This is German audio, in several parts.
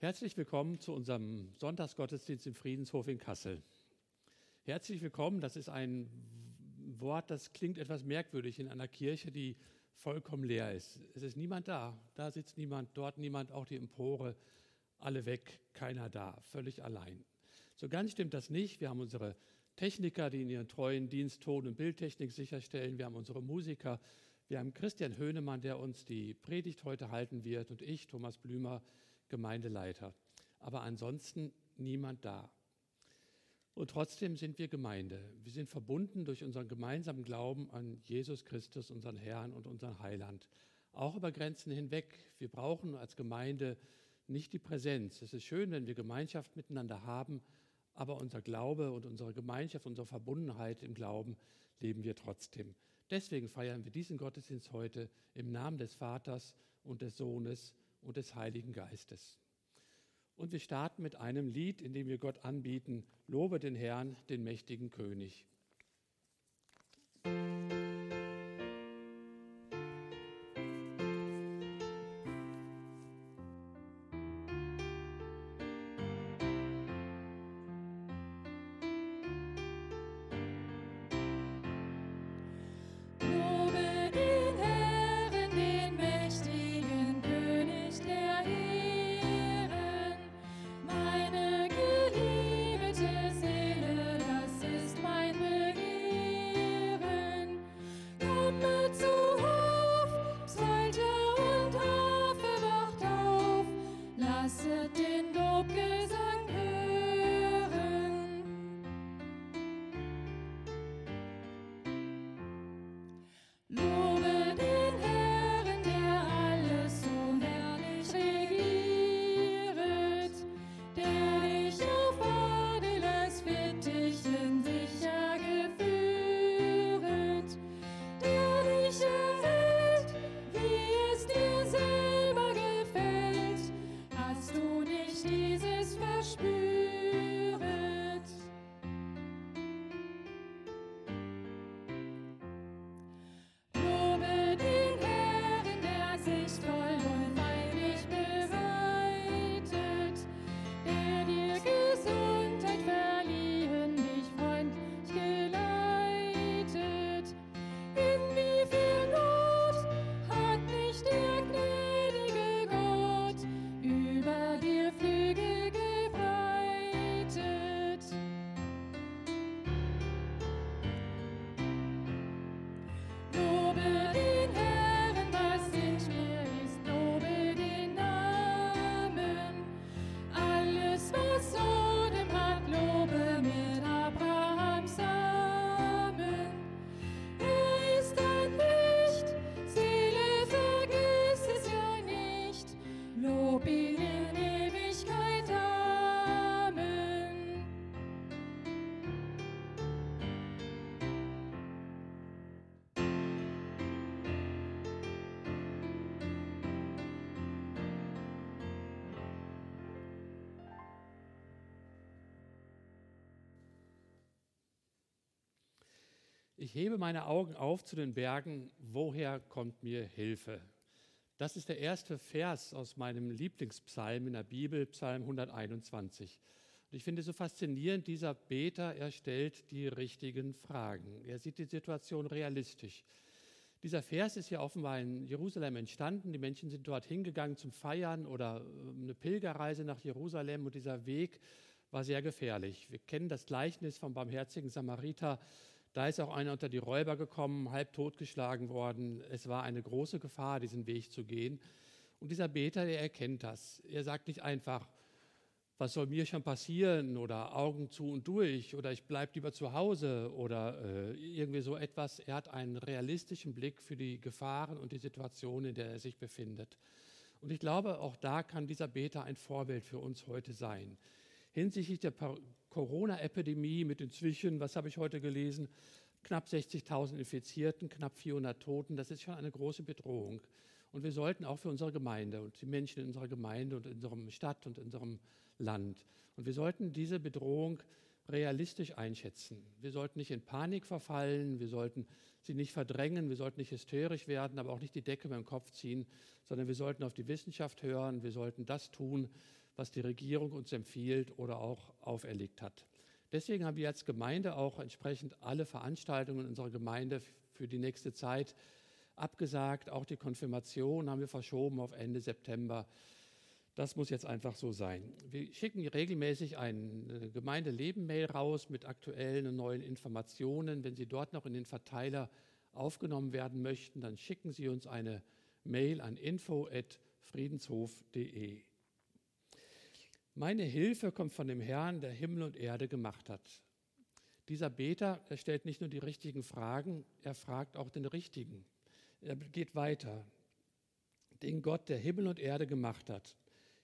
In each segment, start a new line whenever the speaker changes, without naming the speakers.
Herzlich willkommen zu unserem Sonntagsgottesdienst im Friedenshof in Kassel. Herzlich willkommen, das ist ein Wort, das klingt etwas merkwürdig in einer Kirche, die vollkommen leer ist. Es ist niemand da, da sitzt niemand, dort niemand, auch die Empore, alle weg, keiner da, völlig allein. So ganz stimmt das nicht. Wir haben unsere Techniker, die in ihren treuen Dienst Ton- und Bildtechnik sicherstellen. Wir haben unsere Musiker. Wir haben Christian Höhnemann, der uns die Predigt heute halten wird, und ich, Thomas Blümer, Gemeindeleiter. Aber ansonsten niemand da. Und trotzdem sind wir Gemeinde. Wir sind verbunden durch unseren gemeinsamen Glauben an Jesus Christus, unseren Herrn und unseren Heiland. Auch über Grenzen hinweg. Wir brauchen als Gemeinde nicht die Präsenz. Es ist schön, wenn wir Gemeinschaft miteinander haben, aber unser Glaube und unsere Gemeinschaft, unsere Verbundenheit im Glauben leben wir trotzdem. Deswegen feiern wir diesen Gottesdienst heute im Namen des Vaters und des Sohnes und des Heiligen Geistes. Und wir starten mit einem Lied, in dem wir Gott anbieten, Lobe den Herrn, den mächtigen König. Ich hebe meine Augen auf zu den Bergen, woher kommt mir Hilfe? Das ist der erste Vers aus meinem Lieblingspsalm in der Bibel, Psalm 121. Und ich finde es so faszinierend, dieser Beter, er stellt die richtigen Fragen. Er sieht die Situation realistisch. Dieser Vers ist ja offenbar in Jerusalem entstanden. Die Menschen sind dort hingegangen zum Feiern oder ähm, eine Pilgerreise nach Jerusalem und dieser Weg war sehr gefährlich. Wir kennen das Gleichnis vom barmherzigen Samariter, da ist auch einer unter die Räuber gekommen, halb totgeschlagen worden. Es war eine große Gefahr, diesen Weg zu gehen. Und dieser Beter, der erkennt das. Er sagt nicht einfach, was soll mir schon passieren oder Augen zu und durch oder ich bleibe lieber zu Hause oder äh, irgendwie so etwas. Er hat einen realistischen Blick für die Gefahren und die Situation, in der er sich befindet. Und ich glaube, auch da kann dieser Beter ein Vorbild für uns heute sein. Hinsichtlich der Corona-Epidemie mit inzwischen, was habe ich heute gelesen, knapp 60.000 Infizierten, knapp 400 Toten, das ist schon eine große Bedrohung. Und wir sollten auch für unsere Gemeinde und die Menschen in unserer Gemeinde und in unserer Stadt und in unserem Land, und wir sollten diese Bedrohung realistisch einschätzen. Wir sollten nicht in Panik verfallen, wir sollten sie nicht verdrängen, wir sollten nicht hysterisch werden, aber auch nicht die Decke beim Kopf ziehen, sondern wir sollten auf die Wissenschaft hören, wir sollten das tun, was die Regierung uns empfiehlt oder auch auferlegt hat. Deswegen haben wir als Gemeinde auch entsprechend alle Veranstaltungen unserer Gemeinde für die nächste Zeit abgesagt. Auch die Konfirmation haben wir verschoben auf Ende September. Das muss jetzt einfach so sein. Wir schicken regelmäßig eine Gemeindeleben-Mail raus mit aktuellen und neuen Informationen. Wenn Sie dort noch in den Verteiler aufgenommen werden möchten, dann schicken Sie uns eine Mail an info.friedenshof.de. Meine Hilfe kommt von dem Herrn, der Himmel und Erde gemacht hat. Dieser Beter, er stellt nicht nur die richtigen Fragen, er fragt auch den richtigen. Er geht weiter. Den Gott, der Himmel und Erde gemacht hat.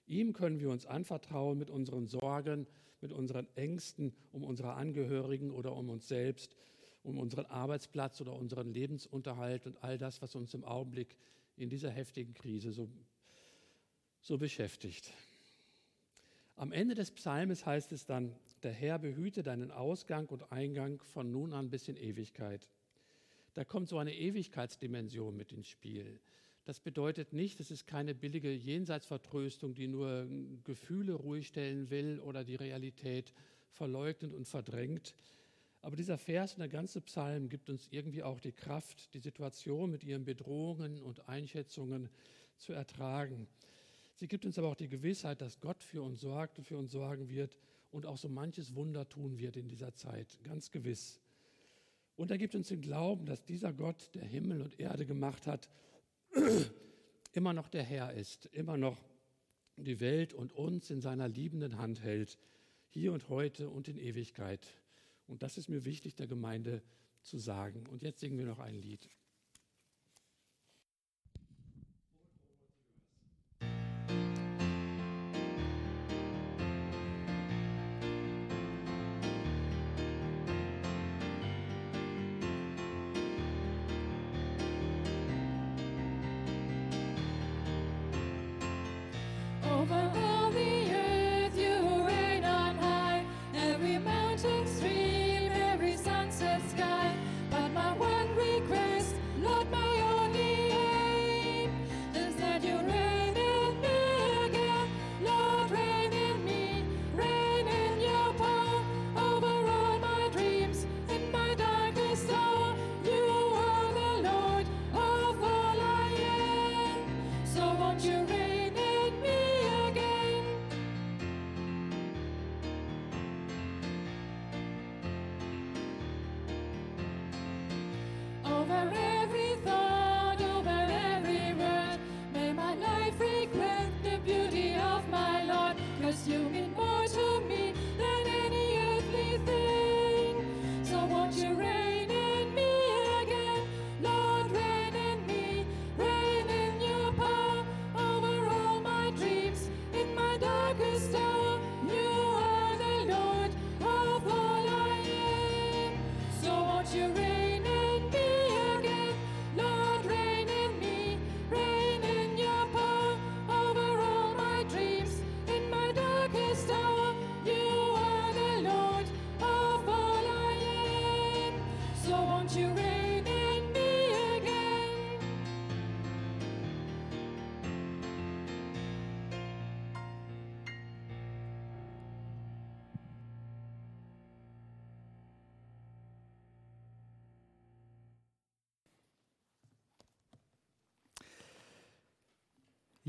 Ihm können wir uns anvertrauen mit unseren Sorgen, mit unseren Ängsten um unsere Angehörigen oder um uns selbst, um unseren Arbeitsplatz oder unseren Lebensunterhalt und all das, was uns im Augenblick in dieser heftigen Krise so, so beschäftigt. Am Ende des Psalmes heißt es dann, der Herr behüte deinen Ausgang und Eingang von nun an bis in Ewigkeit. Da kommt so eine Ewigkeitsdimension mit ins Spiel. Das bedeutet nicht, es ist keine billige Jenseitsvertröstung, die nur Gefühle ruhig stellen will oder die Realität verleugnet und verdrängt. Aber dieser Vers und der ganze Psalm gibt uns irgendwie auch die Kraft, die Situation mit ihren Bedrohungen und Einschätzungen zu ertragen. Sie gibt uns aber auch die Gewissheit, dass Gott für uns sorgt und für uns sorgen wird und auch so manches Wunder tun wird in dieser Zeit, ganz gewiss. Und er gibt uns den Glauben, dass dieser Gott, der Himmel und Erde gemacht hat, immer noch der Herr ist, immer noch die Welt und uns in seiner liebenden Hand hält, hier und heute und in Ewigkeit. Und das ist mir wichtig, der Gemeinde zu sagen. Und jetzt singen wir noch ein Lied.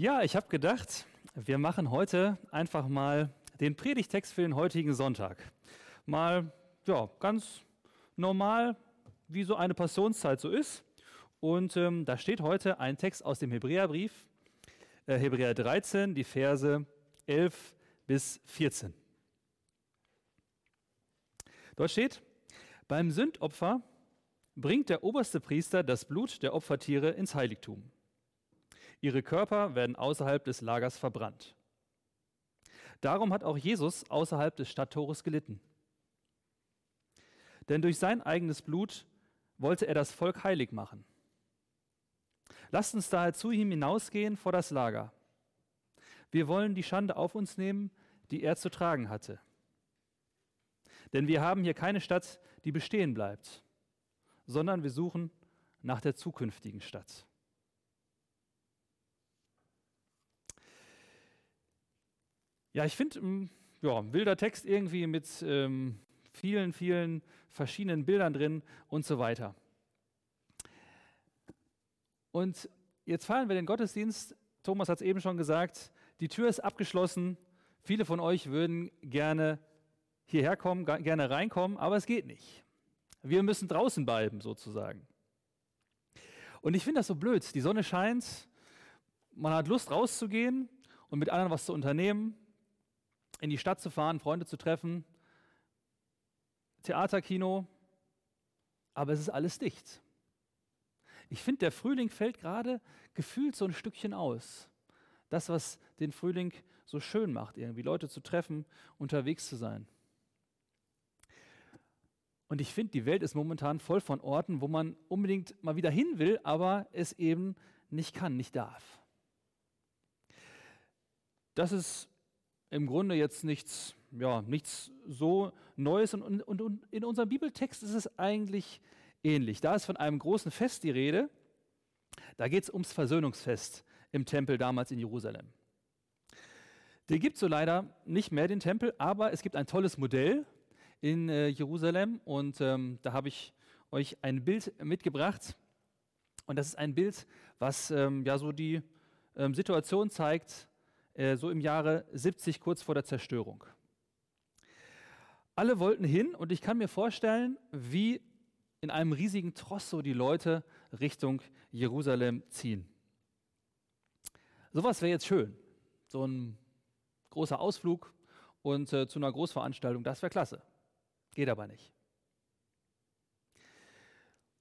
Ja, ich habe gedacht, wir machen heute einfach mal den Predigtext für den heutigen Sonntag. Mal ja, ganz normal, wie so eine Passionszeit so ist. Und ähm, da steht heute ein Text aus dem Hebräerbrief, äh, Hebräer 13, die Verse 11 bis 14. Dort steht, beim Sündopfer bringt der oberste Priester das Blut der Opfertiere ins Heiligtum. Ihre Körper werden außerhalb des Lagers verbrannt. Darum hat auch Jesus außerhalb des Stadttores gelitten. Denn durch sein eigenes Blut wollte er das Volk heilig machen. Lasst uns daher zu ihm hinausgehen vor das Lager. Wir wollen die Schande auf uns nehmen, die er zu tragen hatte. Denn wir haben hier keine Stadt, die bestehen bleibt, sondern wir suchen nach der zukünftigen Stadt. Ja, ich finde, mm, ja, wilder Text irgendwie mit ähm, vielen, vielen verschiedenen Bildern drin und so weiter. Und jetzt feiern wir den Gottesdienst. Thomas hat es eben schon gesagt, die Tür ist abgeschlossen. Viele von euch würden gerne hierher kommen, gerne reinkommen, aber es geht nicht. Wir müssen draußen bleiben, sozusagen. Und ich finde das so blöd. Die Sonne scheint, man hat Lust rauszugehen und mit anderen was zu unternehmen, in die Stadt zu fahren, Freunde zu treffen, Theater, Kino, aber es ist alles dicht. Ich finde, der Frühling fällt gerade gefühlt so ein Stückchen aus. Das, was den Frühling so schön macht, irgendwie Leute zu treffen, unterwegs zu sein. Und ich finde, die Welt ist momentan voll von Orten, wo man unbedingt mal wieder hin will, aber es eben nicht kann, nicht darf. Das ist im Grunde jetzt nichts, ja, nichts so Neues und, und, und in unserem Bibeltext ist es eigentlich ähnlich. Da ist von einem großen Fest die Rede. Da geht es ums Versöhnungsfest im Tempel damals in Jerusalem. Der gibt so leider nicht mehr den Tempel, aber es gibt ein tolles Modell in äh, Jerusalem und ähm, da habe ich euch ein Bild mitgebracht. Und das ist ein Bild, was ähm, ja so die ähm, Situation zeigt, äh, so im Jahre 70 kurz vor der Zerstörung. Alle wollten hin und ich kann mir vorstellen, wie in einem riesigen Tross so die Leute Richtung Jerusalem ziehen. Sowas wäre jetzt schön. So ein großer Ausflug und äh, zu einer Großveranstaltung, das wäre klasse. Geht aber nicht.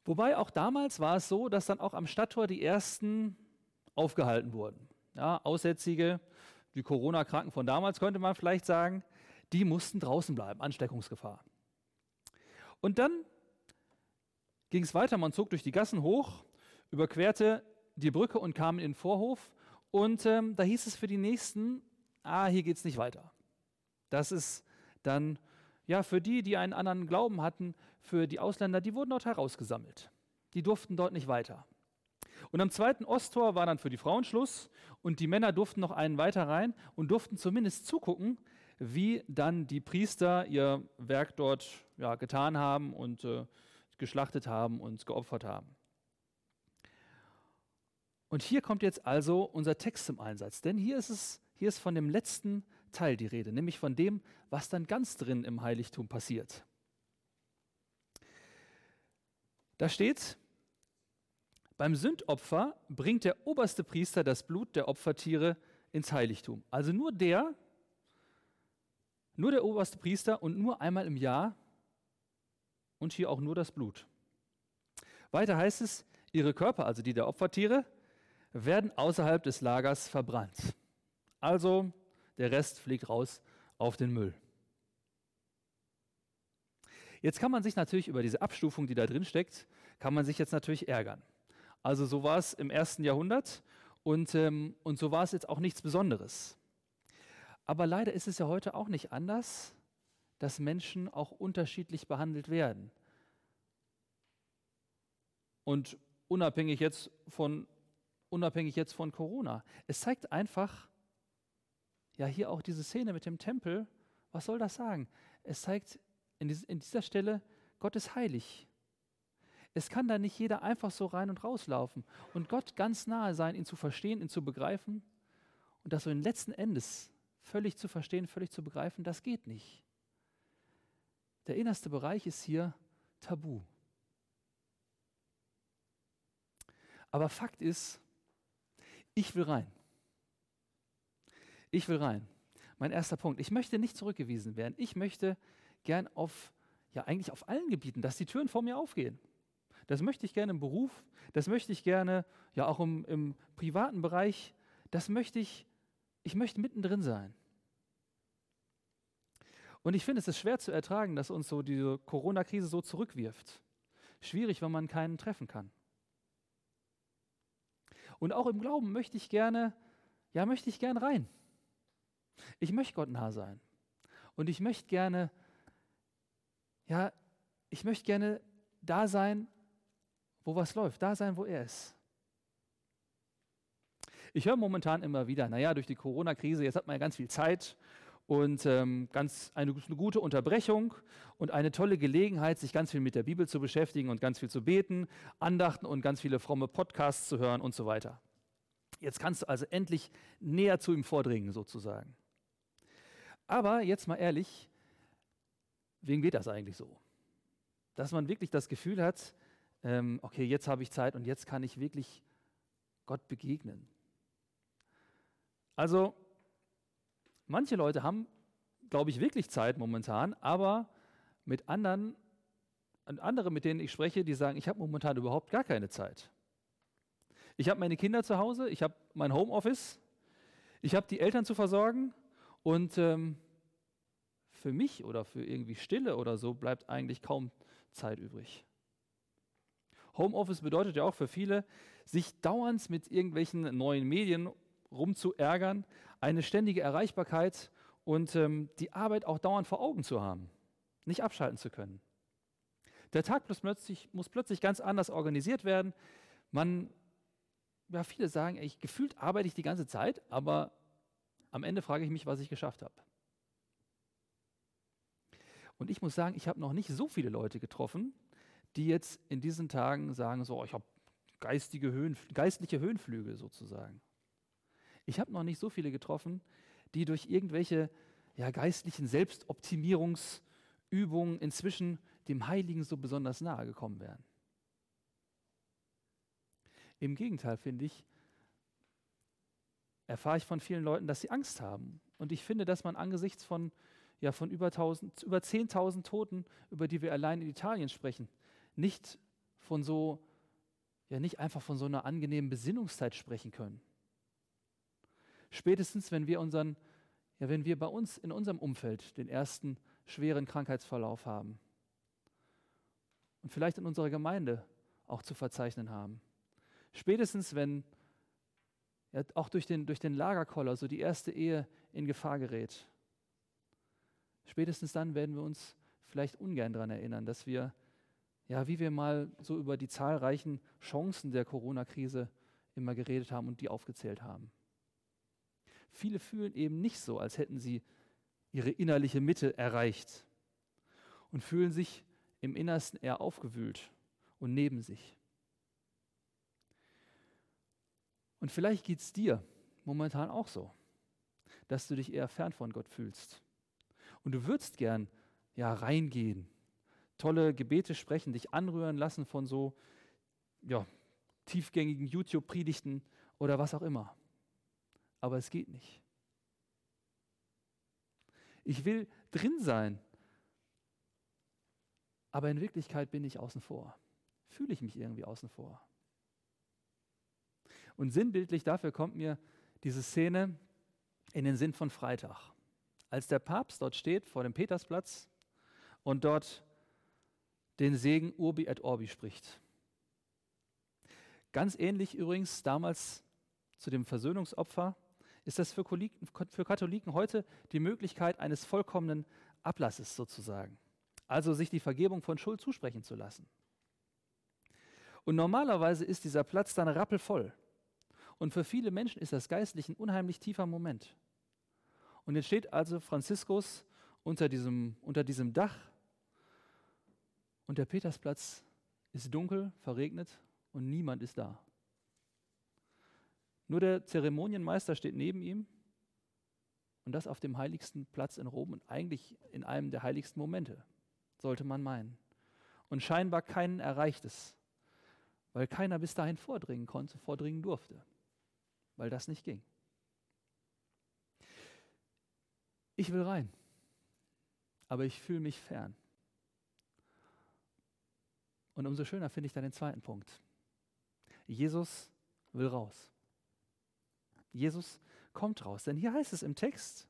Wobei auch damals war es so, dass dann auch am Stadttor die ersten aufgehalten wurden. Ja, Aussätzige, die Corona-Kranken von damals könnte man vielleicht sagen, die mussten draußen bleiben, Ansteckungsgefahr. Und dann ging es weiter, man zog durch die Gassen hoch, überquerte die Brücke und kam in den Vorhof. Und ähm, da hieß es für die Nächsten, ah, hier geht es nicht weiter. Das ist dann, ja, für die, die einen anderen Glauben hatten, für die Ausländer, die wurden dort herausgesammelt. Die durften dort nicht weiter. Und am zweiten Osttor war dann für die Frauen Schluss und die Männer durften noch einen weiter rein und durften zumindest zugucken, wie dann die Priester ihr Werk dort ja, getan haben und äh, geschlachtet haben und geopfert haben. Und hier kommt jetzt also unser Text zum Einsatz, denn hier ist es, hier ist von dem letzten Teil die Rede, nämlich von dem, was dann ganz drin im Heiligtum passiert. Da steht, beim Sündopfer bringt der oberste Priester das Blut der Opfertiere ins Heiligtum. Also nur der, nur der oberste Priester und nur einmal im Jahr und hier auch nur das Blut. Weiter heißt es, ihre Körper, also die der Opfertiere, werden außerhalb des Lagers verbrannt. Also der Rest fliegt raus auf den Müll. Jetzt kann man sich natürlich über diese Abstufung, die da drin steckt, kann man sich jetzt natürlich ärgern. Also so war es im ersten Jahrhundert und, ähm, und so war es jetzt auch nichts Besonderes. Aber leider ist es ja heute auch nicht anders, dass Menschen auch unterschiedlich behandelt werden. Und unabhängig jetzt von, unabhängig jetzt von Corona. Es zeigt einfach, ja hier auch diese Szene mit dem Tempel, was soll das sagen? Es zeigt in, dieser Stelle, Gott ist heilig. Es kann da nicht jeder einfach so rein und rauslaufen und Gott ganz nahe sein, ihn zu verstehen, ihn zu begreifen und das so in letzten Endes völlig zu verstehen, völlig zu begreifen, das geht nicht. Der innerste Bereich ist hier tabu. Aber Fakt ist, ich will rein. Ich will rein. Mein erster Punkt. Ich möchte nicht zurückgewiesen werden. Ich möchte gern auf, ja eigentlich auf allen Gebieten, dass die Türen vor mir aufgehen. Das möchte ich gerne im Beruf, das möchte ich gerne ja auch im, im privaten Bereich, das möchte ich, ich möchte mittendrin sein. Und ich finde, es ist schwer zu ertragen, dass uns so diese Corona-Krise so zurückwirft. Schwierig, wenn man keinen treffen kann. Und auch im Glauben möchte ich gerne, ja, möchte ich gerne rein. Ich möchte Gott nah sein. Und ich möchte gerne, ja, ich möchte gerne da sein, wo was läuft, da sein, wo er ist. Ich höre momentan immer wieder, naja, durch die Corona-Krise, jetzt hat man ja ganz viel Zeit und ähm, ganz eine, eine, gute Unterbrechung und eine tolle Gelegenheit, sich ganz viel mit der Bibel zu beschäftigen und ganz viel zu beten, Andachten und ganz viele fromme Podcasts zu hören und so weiter. Jetzt kannst du also endlich näher zu ihm vordringen, sozusagen. Aber jetzt mal ehrlich, wem geht das eigentlich so? Dass man wirklich das Gefühl hat, ähm, okay, jetzt habe ich Zeit und jetzt kann ich wirklich Gott begegnen. Also, manche Leute haben, glaube ich, wirklich Zeit momentan, aber mit anderen, andere, mit denen ich spreche, die sagen, ich habe momentan überhaupt gar keine Zeit. Ich habe meine Kinder zu Hause, ich habe mein Homeoffice, ich habe die Eltern zu versorgen und ähm, für mich oder für irgendwie Stille oder so bleibt eigentlich kaum Zeit übrig. Homeoffice bedeutet ja auch für viele, sich dauernd mit irgendwelchen neuen Medien rumzuärgern, eine ständige Erreichbarkeit und ähm, die Arbeit auch dauernd vor Augen zu haben, nicht abschalten zu können. Der Tag plötzlich, muss plötzlich ganz anders organisiert werden. Man, ja, viele sagen, ey, gefühlt arbeite ich die ganze Zeit, aber am Ende frage ich mich, was ich geschafft habe. Und ich muss sagen, ich habe noch nicht so viele Leute getroffen, die jetzt in diesen Tagen sagen, so, ich habe geistige Höhen, geistliche Höhenflüge sozusagen. Ich habe noch nicht so viele getroffen, die durch irgendwelche ja, geistlichen Selbstoptimierungsübungen inzwischen dem Heiligen so besonders nahe gekommen wären. Im Gegenteil, finde ich, erfahre ich von vielen Leuten, dass sie Angst haben. Und ich finde, dass man angesichts von, ja, von über, über 10.000 Toten, über die wir allein in Italien sprechen, nicht von so, ja, nicht einfach von so einer angenehmen Besinnungszeit sprechen können. Spätestens, wenn wir unseren, ja, wenn wir bei uns in unserem Umfeld den ersten schweren Krankheitsverlauf haben und vielleicht in unserer Gemeinde auch zu verzeichnen haben. Spätestens, wenn ja, auch durch den, durch den Lagerkoller so die erste Ehe in Gefahr gerät. Spätestens dann werden wir uns vielleicht ungern daran erinnern, dass wir ja, wie wir mal so über die zahlreichen Chancen der Corona-Krise immer geredet haben und die aufgezählt haben. Viele fühlen eben nicht so, als hätten sie ihre innerliche Mitte erreicht und fühlen sich im Innersten eher aufgewühlt und neben sich. Und vielleicht geht es dir momentan auch so, dass du dich eher fern von Gott fühlst. Und du würdest gern ja reingehen tolle Gebete sprechen, dich anrühren lassen von so ja, tiefgängigen YouTube-Predigten oder was auch immer. Aber es geht nicht. Ich will drin sein, aber in Wirklichkeit bin ich außen vor. Fühle ich mich irgendwie außen vor. Und sinnbildlich dafür kommt mir diese Szene in den Sinn von Freitag. Als der Papst dort steht vor dem Petersplatz und dort den Segen Urbi et Orbi spricht. Ganz ähnlich übrigens damals zu dem Versöhnungsopfer ist das für Katholiken heute die Möglichkeit eines vollkommenen Ablasses sozusagen. Also sich die Vergebung von Schuld zusprechen zu lassen. Und normalerweise ist dieser Platz dann rappelvoll. Und für viele Menschen ist das geistlich ein unheimlich tiefer Moment. Und jetzt steht also Franziskus unter diesem, unter diesem Dach und der Petersplatz ist dunkel, verregnet und niemand ist da. Nur der Zeremonienmeister steht neben ihm und das auf dem heiligsten Platz in Rom und eigentlich in einem der heiligsten Momente, sollte man meinen. Und scheinbar keinen erreicht es, weil keiner bis dahin vordringen konnte, vordringen durfte, weil das nicht ging. Ich will rein, aber ich fühle mich fern. Und umso schöner finde ich dann den zweiten Punkt. Jesus will raus. Jesus kommt raus. Denn hier heißt es im Text,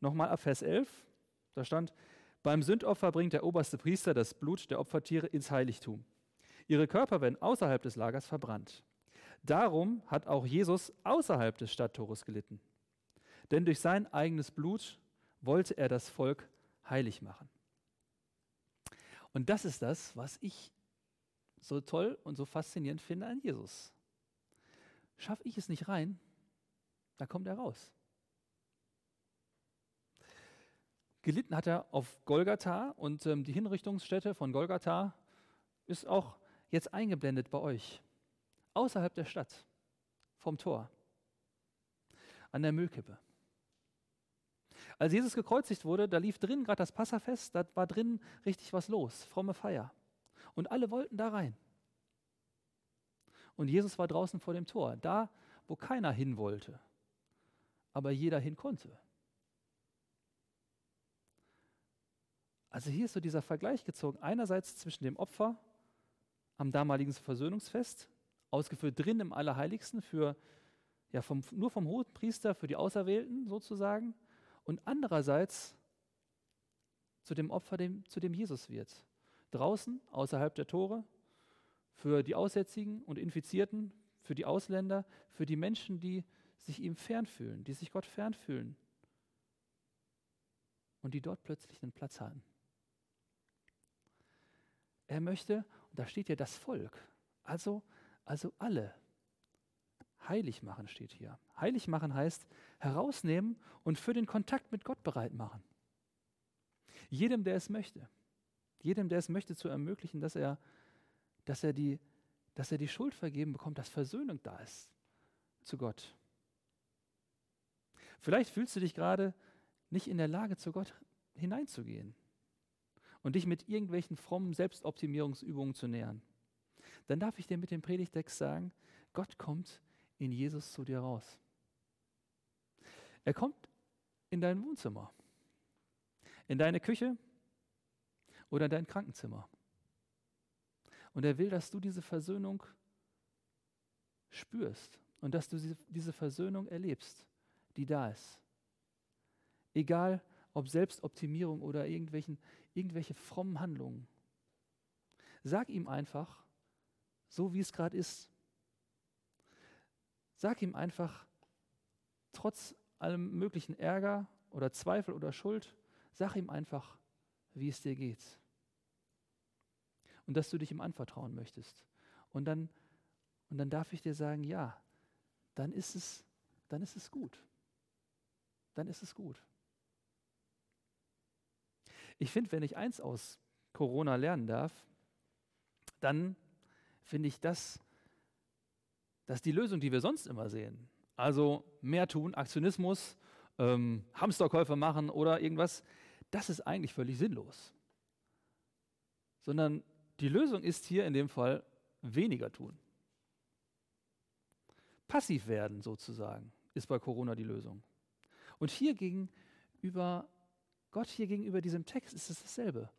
nochmal ab Vers 11, da stand, beim Sündopfer bringt der oberste Priester das Blut der Opfertiere ins Heiligtum. Ihre Körper werden außerhalb des Lagers verbrannt. Darum hat auch Jesus außerhalb des Stadttores gelitten. Denn durch sein eigenes Blut wollte er das Volk heilig machen. Und das ist das, was ich so toll und so faszinierend finde an Jesus. Schaffe ich es nicht rein, da kommt er raus. Gelitten hat er auf Golgatha und ähm, die Hinrichtungsstätte von Golgatha ist auch jetzt eingeblendet bei euch, außerhalb der Stadt, vom Tor, an der Müllkippe. Als Jesus gekreuzigt wurde, da lief drin gerade das Passafest, da war drin richtig was los, fromme Feier. Und alle wollten da rein. Und Jesus war draußen vor dem Tor, da, wo keiner hin wollte, aber jeder hin konnte. Also hier ist so dieser Vergleich gezogen. Einerseits zwischen dem Opfer am damaligen Versöhnungsfest, ausgeführt drin im Allerheiligsten für ja, vom, nur vom Hohenpriester für die Auserwählten sozusagen, und andererseits zu dem Opfer, dem, zu dem Jesus wird. Draußen, außerhalb der Tore, für die Aussätzigen und Infizierten, für die Ausländer, für die Menschen, die sich ihm fernfühlen, die sich Gott fernfühlen und die dort plötzlich einen Platz haben. Er möchte, und da steht ja das Volk, also, also alle, heilig machen steht hier. Heilig machen heißt herausnehmen und für den Kontakt mit Gott bereit machen. Jedem, der es möchte, jedem, der es möchte, zu ermöglichen, dass er, dass er, die, dass er die Schuld vergeben bekommt, dass Versöhnung da ist zu Gott. Vielleicht fühlst du dich gerade nicht in der Lage, zu Gott hineinzugehen und dich mit irgendwelchen frommen Selbstoptimierungsübungen zu nähern. Dann darf ich dir mit dem Predigtext sagen, Gott kommt in Jesus zu dir raus. Er kommt in dein Wohnzimmer, in deine Küche oder in dein Krankenzimmer. Und er will, dass du diese Versöhnung spürst und dass du diese Versöhnung erlebst, die da ist. Egal, ob Selbstoptimierung oder irgendwelchen, irgendwelche frommen Handlungen. Sag ihm einfach, so wie es gerade ist. Sag ihm einfach, trotz allem möglichen Ärger oder Zweifel oder Schuld, sag ihm einfach, wie es dir geht. Und dass du dich ihm anvertrauen möchtest. Und dann, und dann darf ich dir sagen, ja, dann ist es, dann ist es gut. Dann ist es gut. Ich finde, wenn ich eins aus Corona lernen darf, dann finde ich das, dass die Lösung, die wir sonst immer sehen, also mehr tun, Aktionismus, ähm, Hamsterkäufe machen oder irgendwas, das ist eigentlich völlig sinnlos. Sondern die Lösung ist hier in dem Fall weniger tun. Passiv werden sozusagen ist bei Corona die Lösung. Und hier gegenüber Gott hier gegenüber diesem Text ist es dasselbe.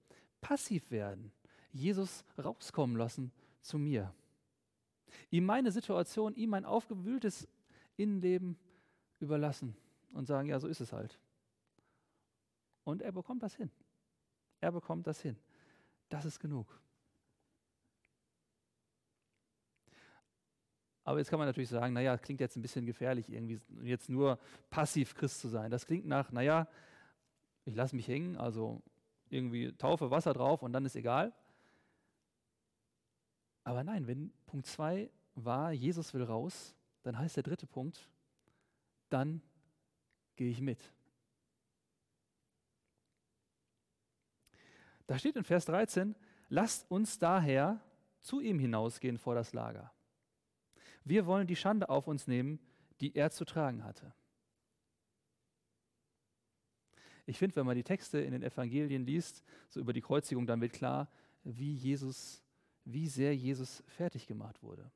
Passiv werden, Jesus rauskommen lassen zu mir. Ihm meine Situation, ihm mein aufgewühltes Innenleben überlassen und sagen, ja, so ist es halt. Und er bekommt das hin. Er bekommt das hin. Das ist genug. Aber jetzt kann man natürlich sagen, naja, klingt jetzt ein bisschen gefährlich, irgendwie jetzt nur passiv Christ zu sein. Das klingt nach, naja, ich lasse mich hängen, also irgendwie Taufe, Wasser drauf und dann ist egal. Aber nein, wenn Punkt 2 war, Jesus will raus, dann heißt der dritte Punkt, dann gehe ich mit. Da steht in Vers 13, lasst uns daher zu ihm hinausgehen vor das Lager. Wir wollen die Schande auf uns nehmen, die er zu tragen hatte. Ich finde, wenn man die Texte in den Evangelien liest, so über die Kreuzigung, dann wird klar, wie Jesus, wie sehr Jesus fertig gemacht wurde.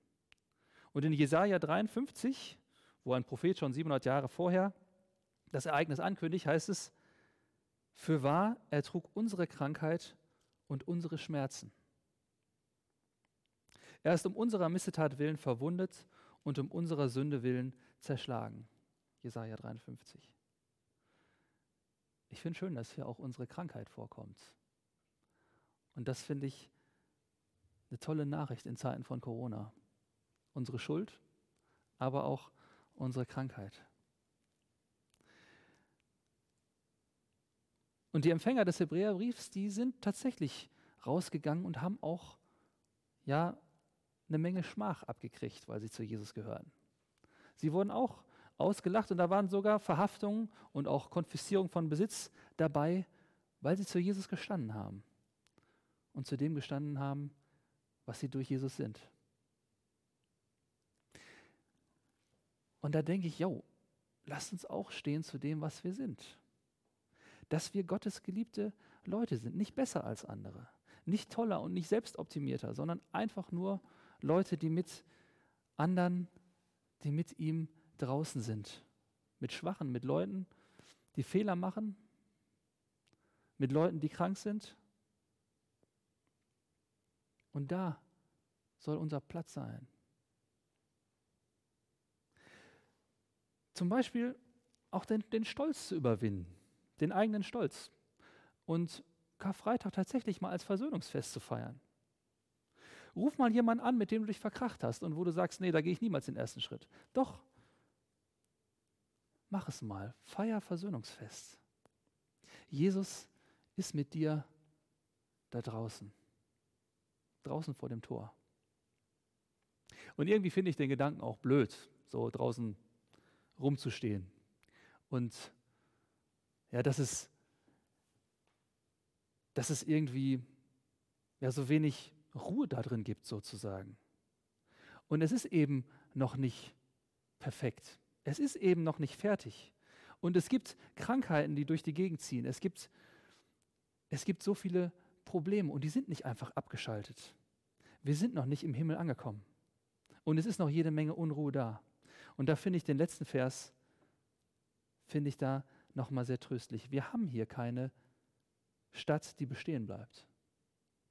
Und in Jesaja 53, wo ein Prophet schon 700 Jahre vorher das Ereignis ankündigt, heißt es: Für wahr, er trug unsere Krankheit und unsere Schmerzen. Er ist um unserer Missetat willen verwundet und um unserer Sünde willen zerschlagen. Jesaja 53. Ich finde schön, dass hier auch unsere Krankheit vorkommt. Und das finde ich eine tolle Nachricht in Zeiten von Corona. Unsere Schuld, aber auch unsere Krankheit. Und die Empfänger des Hebräerbriefs, die sind tatsächlich rausgegangen und haben auch ja eine Menge Schmach abgekriegt, weil sie zu Jesus gehören. Sie wurden auch ausgelacht und da waren sogar Verhaftungen und auch Konfiszierung von Besitz dabei, weil sie zu Jesus gestanden haben und zu dem gestanden haben, was sie durch Jesus sind. Und da denke ich, jo, lasst uns auch stehen zu dem, was wir sind. Dass wir Gottes geliebte Leute sind, nicht besser als andere, nicht toller und nicht selbstoptimierter, sondern einfach nur Leute, die mit anderen, die mit ihm draußen sind. Mit Schwachen, mit Leuten, die Fehler machen, mit Leuten, die krank sind. Und da soll unser Platz sein. Zum Beispiel auch den, den Stolz zu überwinden, den eigenen Stolz. Und Karfreitag tatsächlich mal als Versöhnungsfest zu feiern. Ruf mal jemanden an, mit dem du dich verkracht hast und wo du sagst, nee, da gehe ich niemals den ersten Schritt. Doch, mach es mal. Feier Versöhnungsfest. Jesus ist mit dir da draußen. Draußen vor dem Tor. Und irgendwie finde ich den Gedanken auch blöd, so draußen rumzustehen. Und ja, dass es, dass es irgendwie ja, so wenig Ruhe da drin gibt, sozusagen. Und es ist eben noch nicht perfekt. Es ist eben noch nicht fertig. Und es gibt Krankheiten, die durch die Gegend ziehen. Es gibt, es gibt so viele Probleme und die sind nicht einfach abgeschaltet. Wir sind noch nicht im Himmel angekommen. Und es ist noch jede Menge Unruhe da. Und da finde ich den letzten Vers, finde ich da nochmal sehr tröstlich. Wir haben hier keine Stadt, die bestehen bleibt.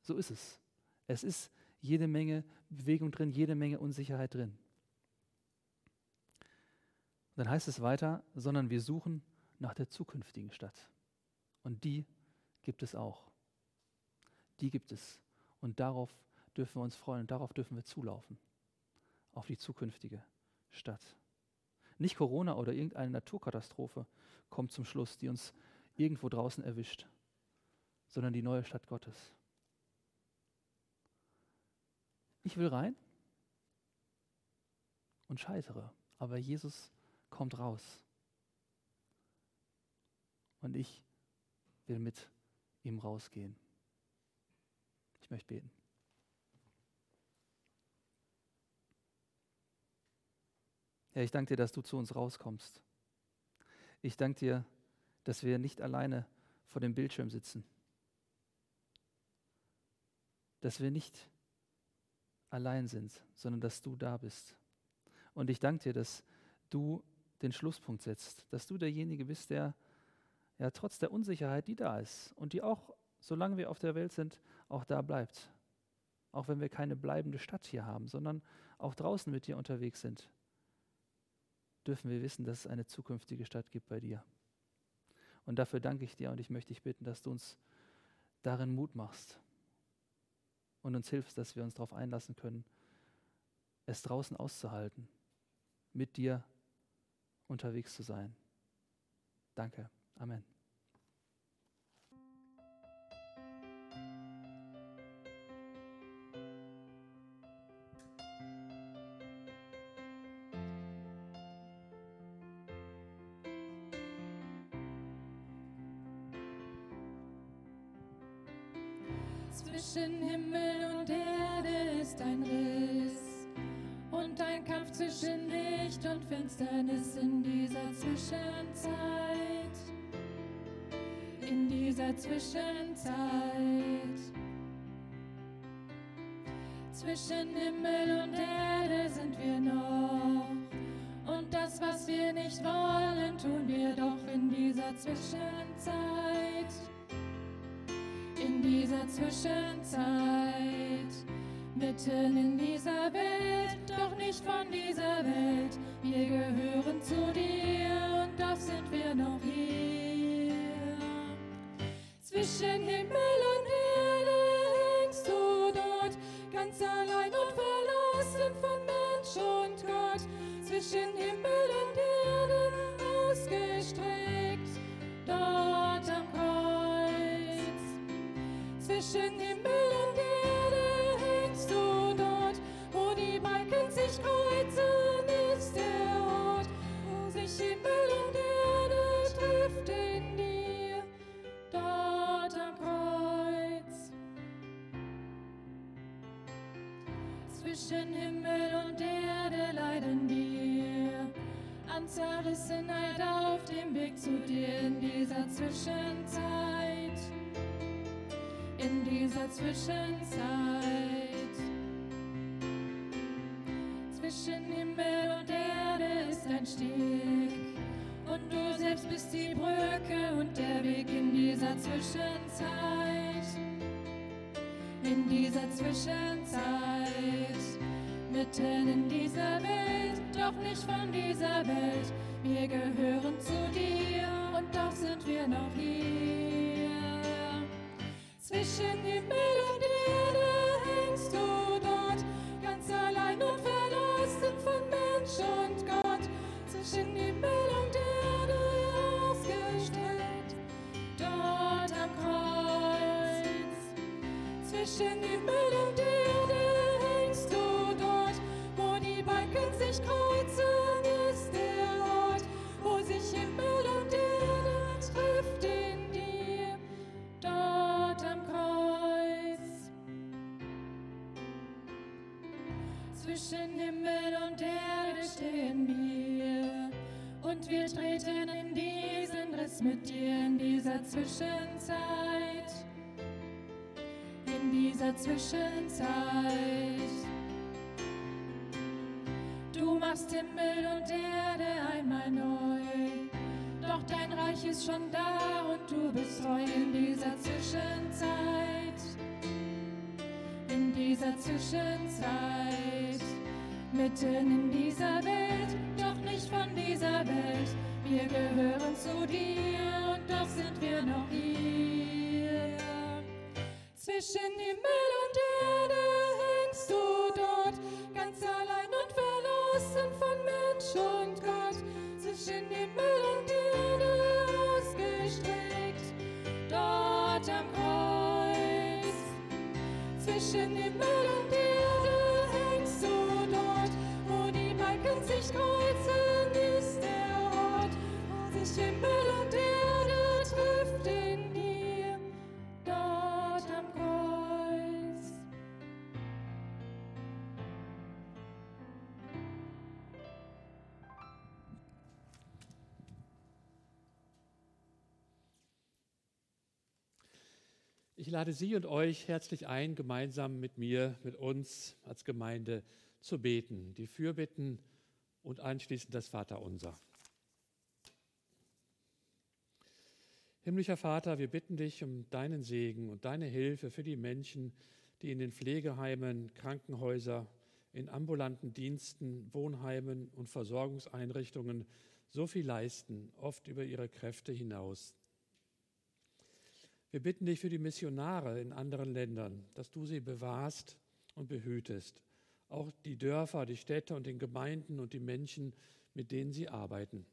So ist es. Es ist jede Menge Bewegung drin, jede Menge Unsicherheit drin. Dann heißt es weiter, sondern wir suchen nach der zukünftigen Stadt. Und die gibt es auch. Die gibt es. Und darauf dürfen wir uns freuen und darauf dürfen wir zulaufen. Auf die zukünftige Stadt. Nicht Corona oder irgendeine Naturkatastrophe kommt zum Schluss, die uns irgendwo draußen erwischt, sondern die neue Stadt Gottes. Ich will rein und scheitere, aber Jesus kommt raus. Und ich will mit ihm rausgehen. Ich möchte beten. Herr, ich danke dir, dass du zu uns rauskommst. Ich danke dir, dass wir nicht alleine vor dem Bildschirm sitzen. Dass wir nicht allein sind, sondern dass du da bist. Und ich danke dir, dass du den Schlusspunkt setzt, dass du derjenige bist, der ja trotz der Unsicherheit, die da ist und die auch, solange wir auf der Welt sind, auch da bleibt. Auch wenn wir keine bleibende Stadt hier haben, sondern auch draußen mit dir unterwegs sind dürfen wir wissen, dass es eine zukünftige Stadt gibt bei dir. Und dafür danke ich dir und ich möchte dich bitten, dass du uns darin Mut machst und uns hilfst, dass wir uns darauf einlassen können, es draußen auszuhalten, mit dir unterwegs zu sein. Danke. Amen.
Zwischen Himmel und Erde ist ein Riss und ein Kampf zwischen Licht und Finsternis in dieser Zwischenzeit. In dieser Zwischenzeit. Zwischen Himmel und Erde sind wir noch. Und das, was wir nicht wollen, tun wir doch in dieser Zwischenzeit dieser Zwischenzeit, mitten in dieser Welt, doch nicht von dieser Welt. Wir gehören zu dir und doch sind wir noch hier. Zwischen Himmel und Erde hängst du dort, ganz allein und verlassen von zwischen Himmel und Erde hängst du dort, wo die Balken sich kreuzen, ist der Ort, wo sich Himmel und Erde trifft in dir, dort am Kreuz. Zwischen Himmel und Erde leiden wir an Zerrissenheit halt auf dem Weg zu dir in dieser Zwischenzeit. In dieser Zwischenzeit. Zwischen Himmel und Erde ist ein Steg. Und du selbst bist die Brücke und der Weg in dieser Zwischenzeit. In dieser Zwischenzeit. Mitten in dieser Welt, doch nicht von dieser Welt. Wir gehören Zwischen Himmel und Erde hängst du dort, wo die Balken sich kreuzen, ist der Ort, wo sich Himmel und Erde trifft in dir, dort am Kreuz. Zwischen Himmel und Erde stehen wir und wir treten in diesen Riss mit dir in dieser Zwischenzeit. Zwischenzeit. Du machst Himmel und Erde einmal neu. Doch dein Reich ist schon da und du bist treu in dieser Zwischenzeit. In dieser Zwischenzeit. Mitten in dieser Welt, doch nicht von dieser Welt. Wir gehören zu dir und doch sind wir noch hier. Zwischen Himmel und Erde hängst du dort, ganz allein und verlassen von Mensch und Gott. Zwischen Himmel und Erde ausgestreckt, dort am Kreuz. Zwischen Himmel und Erde hängst du dort, wo die Balken sich kreuzen, ist der Ort, wo sich Himmel und
Ich lade Sie und euch herzlich ein, gemeinsam mit mir, mit uns als Gemeinde zu beten, die Fürbitten und anschließend das Vaterunser. Himmlischer Vater, wir bitten dich um deinen Segen und deine Hilfe für die Menschen, die in den Pflegeheimen, Krankenhäusern, in ambulanten Diensten, Wohnheimen und Versorgungseinrichtungen so viel leisten, oft über ihre Kräfte hinaus. Wir bitten dich für die Missionare in anderen Ländern, dass du sie bewahrst und behütest, auch die Dörfer, die Städte und den Gemeinden und die Menschen, mit denen sie arbeiten.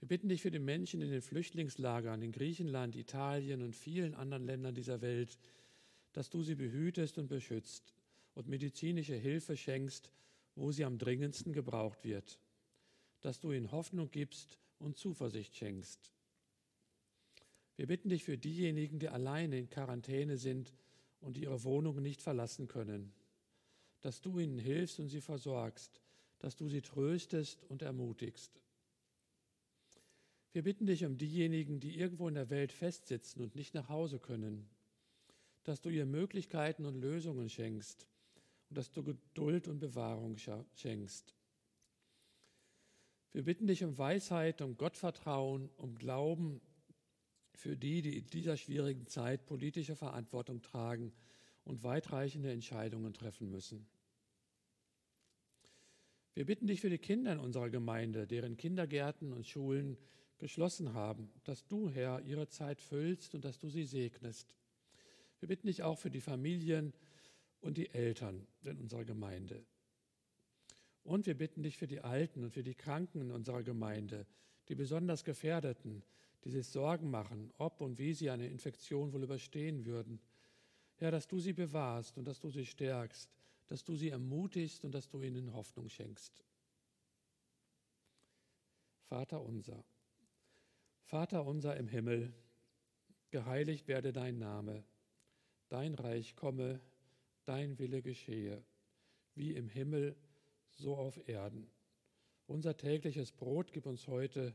Wir bitten dich für die Menschen in den Flüchtlingslagern in Griechenland, Italien und vielen anderen Ländern dieser Welt, dass du sie behütest und beschützt und medizinische Hilfe schenkst, wo sie am dringendsten gebraucht wird, dass du ihnen Hoffnung gibst und Zuversicht schenkst. Wir bitten dich für diejenigen, die alleine in Quarantäne sind und ihre Wohnungen nicht verlassen können, dass du ihnen hilfst und sie versorgst, dass du sie tröstest und ermutigst. Wir bitten dich um diejenigen, die irgendwo in der Welt festsitzen und nicht nach Hause können, dass du ihr Möglichkeiten und Lösungen schenkst und dass du Geduld und Bewahrung schenkst. Wir bitten dich um Weisheit, um Gottvertrauen, um Glauben für die, die in dieser schwierigen Zeit politische Verantwortung tragen und weitreichende Entscheidungen treffen müssen. Wir bitten dich für die Kinder in unserer Gemeinde, deren Kindergärten und Schulen geschlossen haben, dass du, Herr, ihre Zeit füllst und dass du sie segnest. Wir bitten dich auch für die Familien und die Eltern in unserer Gemeinde. Und wir bitten dich für die Alten und für die Kranken in unserer Gemeinde, die besonders Gefährdeten, die sich Sorgen machen, ob und wie sie eine Infektion wohl überstehen würden. Herr, dass du sie bewahrst und dass du sie stärkst, dass du sie ermutigst und dass du ihnen Hoffnung schenkst. Vater unser, Vater unser im Himmel, geheiligt werde dein Name, dein Reich komme, dein Wille geschehe, wie im Himmel, so auf Erden. Unser tägliches Brot gib uns heute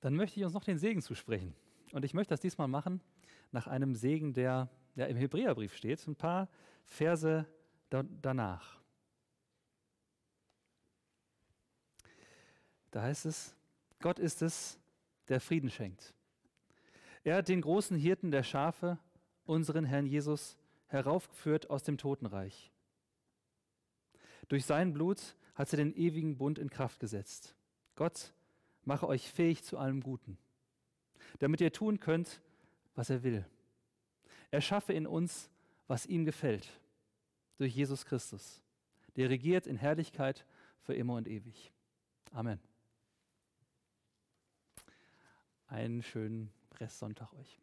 Dann möchte ich uns noch den Segen zusprechen. Und ich möchte das diesmal machen nach einem Segen, der ja, im Hebräerbrief steht, ein paar Verse da, danach. Da heißt es, Gott ist es, der Frieden schenkt. Er hat den großen Hirten der Schafe, unseren Herrn Jesus, heraufgeführt aus dem Totenreich. Durch sein Blut hat er den ewigen Bund in Kraft gesetzt. Gott mache euch fähig zu allem Guten, damit ihr tun könnt, was er will. Er schaffe in uns, was ihm gefällt, durch Jesus Christus, der regiert in Herrlichkeit für immer und ewig. Amen. Einen schönen Restsonntag euch.